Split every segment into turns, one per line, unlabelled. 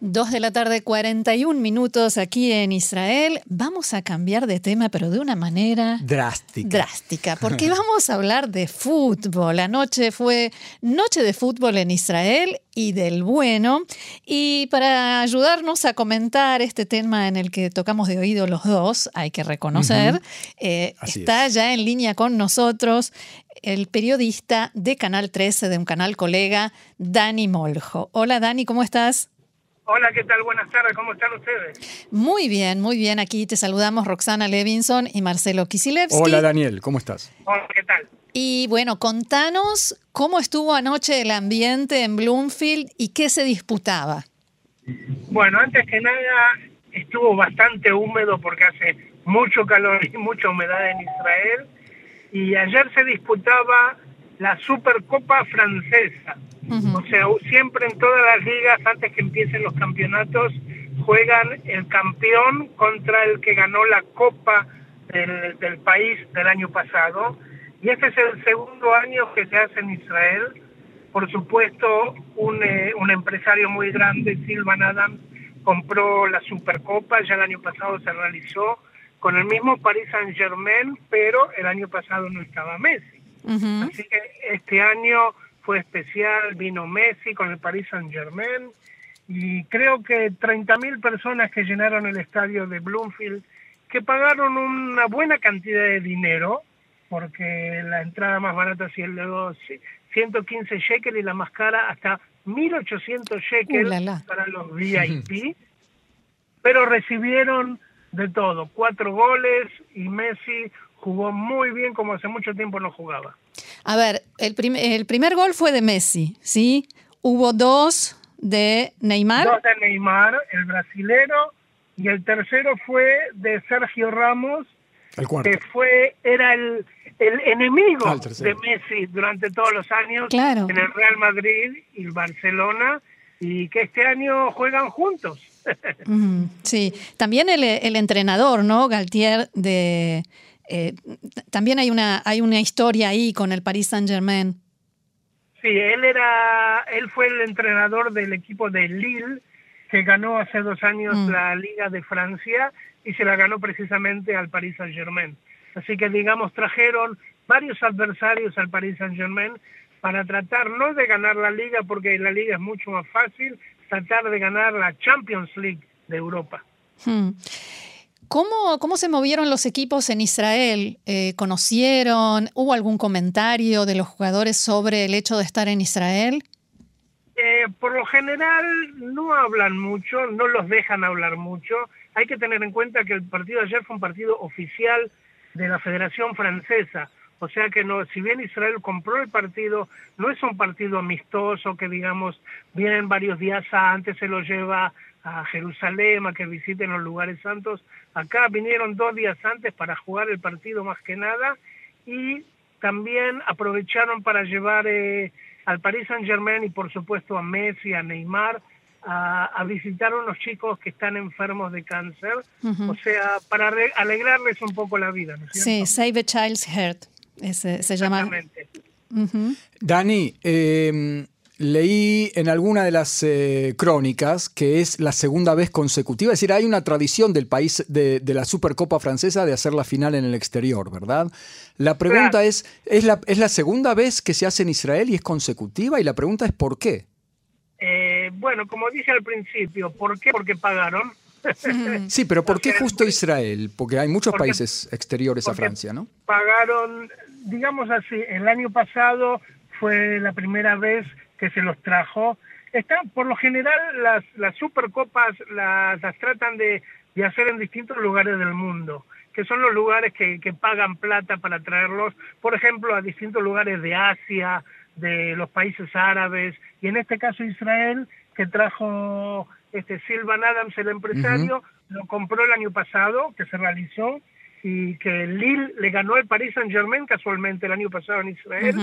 Dos de la tarde, 41 minutos aquí en Israel. Vamos a cambiar de tema, pero de una manera
drástica.
Drástica, porque vamos a hablar de fútbol. Anoche fue noche de fútbol en Israel y del bueno. Y para ayudarnos a comentar este tema en el que tocamos de oído los dos, hay que reconocer, eh, está ya en línea con nosotros el periodista de Canal 13, de un canal colega, Dani Moljo. Hola Dani, ¿cómo estás?
Hola, ¿qué tal? Buenas tardes, ¿cómo están ustedes?
Muy bien, muy bien. Aquí te saludamos Roxana Levinson y Marcelo Kisilevsky.
Hola Daniel, ¿cómo estás?
Hola, ¿qué tal?
Y bueno, contanos cómo estuvo anoche el ambiente en Bloomfield y qué se disputaba.
Bueno, antes que nada, estuvo bastante húmedo porque hace mucho calor y mucha humedad en Israel. Y ayer se disputaba la Supercopa Francesa o sea, siempre en todas las ligas, antes que empiecen los campeonatos, juegan el campeón contra el que ganó la Copa del, país del año pasado. Y este es el segundo año que se hace en Israel. Por supuesto, un, eh, un empresario muy grande, Silvan Adams, compró la Supercopa, ya el año pasado se realizó con el mismo Paris Saint Germain, pero el año pasado no estaba Messi. Así que este año fue especial, vino Messi con el Paris Saint Germain y creo que 30.000 personas que llenaron el estadio de Bloomfield, que pagaron una buena cantidad de dinero, porque la entrada más barata sí el de 115 shekels y la más cara hasta 1.800 shekels para los VIP, pero recibieron de todo, cuatro goles y Messi jugó muy bien como hace mucho tiempo no jugaba.
A ver, el, el primer gol fue de Messi, ¿sí? Hubo dos de Neymar.
Dos de Neymar, el brasilero, y el tercero fue de Sergio Ramos, que fue era el, el enemigo ah, de Messi durante todos los años en el Real Madrid y el Barcelona, y que este año juegan juntos.
sí, también el, el entrenador, ¿no? Galtier de eh, también hay una, hay una historia ahí con el Paris Saint Germain.
Sí, él era, él fue el entrenador del equipo de Lille que ganó hace dos años mm. la Liga de Francia y se la ganó precisamente al Paris Saint Germain. Así que digamos trajeron varios adversarios al Paris Saint Germain para tratar no de ganar la liga porque la liga es mucho más fácil, tratar de ganar la Champions League de Europa.
Hmm. ¿Cómo, ¿Cómo se movieron los equipos en Israel? Eh, ¿Conocieron? ¿Hubo algún comentario de los jugadores sobre el hecho de estar en Israel?
Eh, por lo general no hablan mucho, no los dejan hablar mucho. Hay que tener en cuenta que el partido de ayer fue un partido oficial de la Federación Francesa. O sea que no, si bien Israel compró el partido, no es un partido amistoso que digamos vienen varios días antes, se lo lleva a Jerusalén, a que visiten los lugares santos. Acá vinieron dos días antes para jugar el partido más que nada y también aprovecharon para llevar eh, al Paris Saint Germain y por supuesto a Messi, a Neymar, a, visitar a unos chicos que están enfermos de cáncer, o sea, para alegrarles un poco la vida.
sí, Save a Child's Heart, ese, se llama.
Dani, eh, Leí en alguna de las eh, crónicas que es la segunda vez consecutiva, es decir, hay una tradición del país de, la Supercopa francesa de hacer la final en el exterior, ¿verdad? La pregunta es, ¿es la, ¿es la segunda vez que se hace en Israel y es consecutiva? Y la pregunta es ¿por qué?
Eh, bueno, como dije al principio, ¿por qué? Porque pagaron.
sí, pero ¿por qué justo Israel? Porque hay muchos países exteriores a Francia, ¿no?
Pagaron, digamos así, el año pasado fue la primera vez que se los trajo. Están, por lo general, las, las supercopas las, las tratan de, de, hacer en distintos lugares del mundo, que son los lugares que, que pagan plata para traerlos, por ejemplo, a distintos lugares de Asia, de los países árabes, y en este caso Israel, que trajo este Silvan Adams, el empresario, lo compró el año pasado, que se realizó, y que Lille le ganó el Paris Saint Germain casualmente el año pasado en Israel,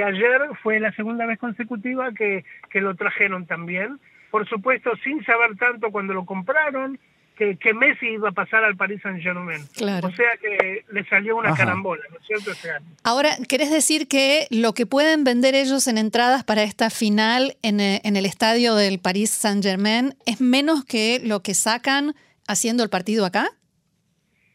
y ayer fue la segunda vez consecutiva que, que lo trajeron también. Por supuesto, sin saber tanto cuando lo compraron, que, Messi iba a pasar al Paris Saint Germain. O sea que le salió una carambola, ¿no es cierto?
Ahora, ¿querés decir que lo que pueden vender ellos en entradas para esta final en, eh, en el estadio del Paris Saint Germain es menos que lo que sacan haciendo el partido acá?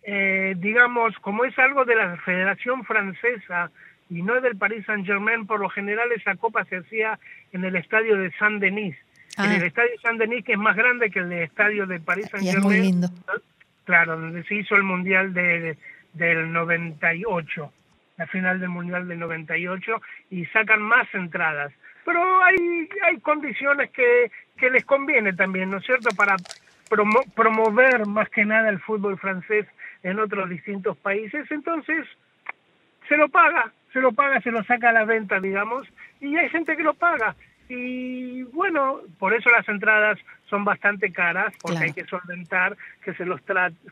Eh, digamos, como es algo de la Federación Francesa y no es del Paris Saint Germain, por lo general esa copa se hacía en el estadio de Saint-Denis en el ah. estadio San Denis, que es más grande que el estadio de París Saint Germain.
es muy lindo.
Claro, donde se hizo el Mundial de, del 98, la final del Mundial del 98, y sacan más entradas. Pero hay, hay condiciones que, que les conviene también, ¿no es cierto?, para promover más que nada el fútbol francés en otros distintos países. Entonces, se lo paga, se lo paga, se lo saca a la venta, digamos, y hay gente que lo paga. Y bueno, por eso las entradas son bastante caras, porque hay que solventar que se los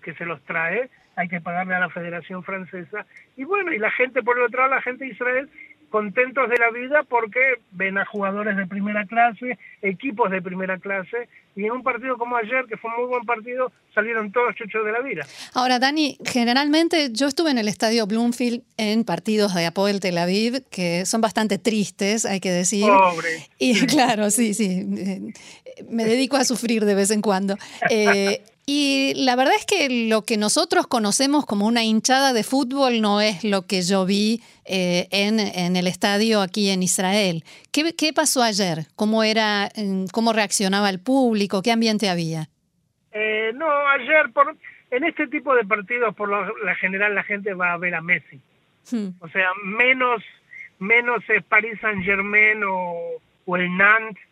que se los trae, hay que pagarle a la Federación Francesa. Y bueno, y la gente, por el otro lado, la gente de Israel contentos de la vida porque ven a jugadores de primera clase, equipos de primera clase, y en un partido como ayer, que fue un muy buen partido, salieron todos chuchos de la vida.
Ahora, Dani, generalmente yo estuve en el estadio Bloomfield en partidos de Apoel Tel Aviv, que son bastante tristes, hay que decir.
Pobre.
Y claro, sí, sí, eh, me dedico a sufrir de vez en cuando. Eh, y la verdad es que lo que nosotros conocemos como una hinchada de fútbol no es lo que yo vi eh, en, en, el estadio aquí en Israel. ¿Qué, ¿Qué, pasó ayer? ¿Cómo, era, ¿Cómo reaccionaba el público? ¿Qué ambiente había?
Eh, no, ayer por, en este tipo de partidos por lo la general la gente va a ver a Messi. Hmm. O sea, menos, menos es Paris Saint Germain o, o el Nantes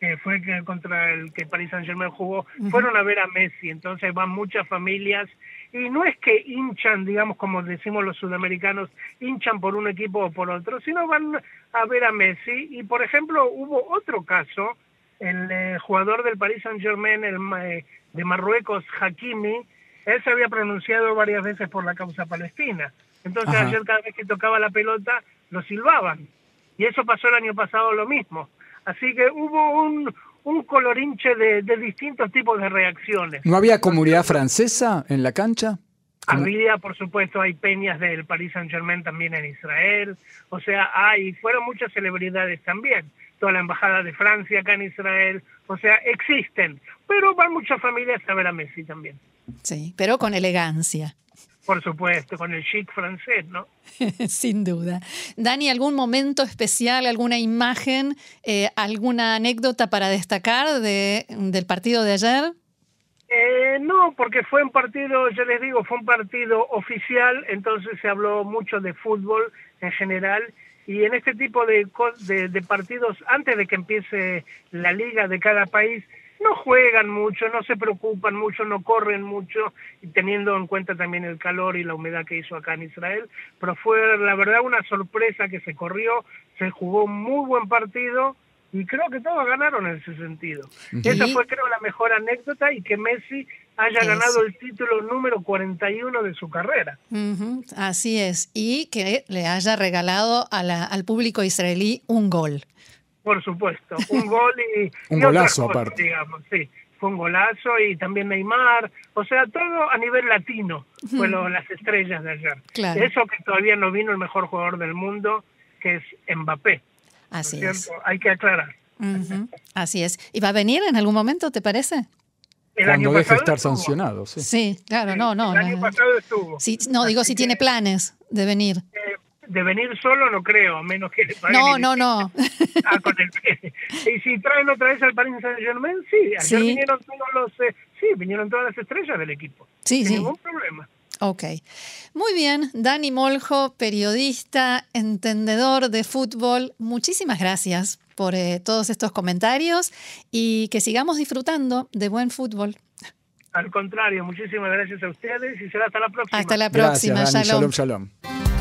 que fue que contra el que Paris Saint Germain jugó, fueron a ver a Messi, entonces van muchas familias y no es que hinchan, digamos como decimos los sudamericanos, hinchan por un equipo o por otro, sino van a ver a Messi. Y por ejemplo hubo otro caso, el eh, jugador del Paris Saint Germain el, eh, de Marruecos, Hakimi, él se había pronunciado varias veces por la causa palestina, entonces ayer cada vez que tocaba la pelota lo silbaban. Y eso pasó el año pasado lo mismo. Así que hubo un, un colorinche de, distintos tipos de reacciones.
¿No había comunidad francesa en la cancha?
Había, por supuesto, hay peñas del Paris Saint Germain también en Israel, o sea, hay, fueron muchas celebridades también, toda la embajada de Francia acá en Israel, o sea, existen, pero van muchas familias a ver a Messi también.
Sí, pero con elegancia.
Por supuesto, con el chic francés, ¿no?
Sin duda. Dani, ¿algún momento especial, alguna imagen, eh, alguna anécdota para destacar de, del partido de ayer?
Eh, no, porque fue un partido, yo les digo, fue un partido oficial, entonces se habló mucho de fútbol en general y en este tipo de, de partidos, antes de que empiece la liga de cada país, no juegan mucho, no se preocupan mucho, no corren mucho, teniendo en cuenta también el calor y la humedad que hizo acá en Israel, pero fue la verdad una sorpresa que se corrió, se jugó un muy buen partido y creo que todos ganaron en ese sentido. Esa fue creo la mejor anécdota y que Messi haya ganado el título número 41 de su carrera.
Así es, y que le haya regalado al público israelí un gol
por supuesto. Un gol y.
un golazo, aparte.
Digamos, sí. Fue un golazo y también Neymar. O sea, todo a nivel latino. Fue las estrellas de ayer. Eso que todavía no vino el mejor jugador del mundo, que es Mbappé.
Así es.
Hay que aclarar.
Así es. ¿Y va a venir en algún momento, te parece?
El Cuando deje de estar sancionado, sí.
Sí, claro, no, no.
El año pasado estuvo.
no, digo si tiene planes de venir.
De venir solo no creo, a menos que le
No, no, no.
Ah, con el Y si traen otra vez al Paris Saint-Germain, sí. Ayer vinieron todos los, eh, sí, vinieron todas las estrellas del equipo.
Sí,
Sin ningún problema.
Ok. Muy bien, Dani Moljo, periodista, entendedor de fútbol, muchísimas gracias por eh, todos estos comentarios y que sigamos disfrutando de buen fútbol.
Al contrario, muchísimas gracias a ustedes y será hasta la próxima.
Hasta la próxima.
Gracias, Dani. shalom. shalom.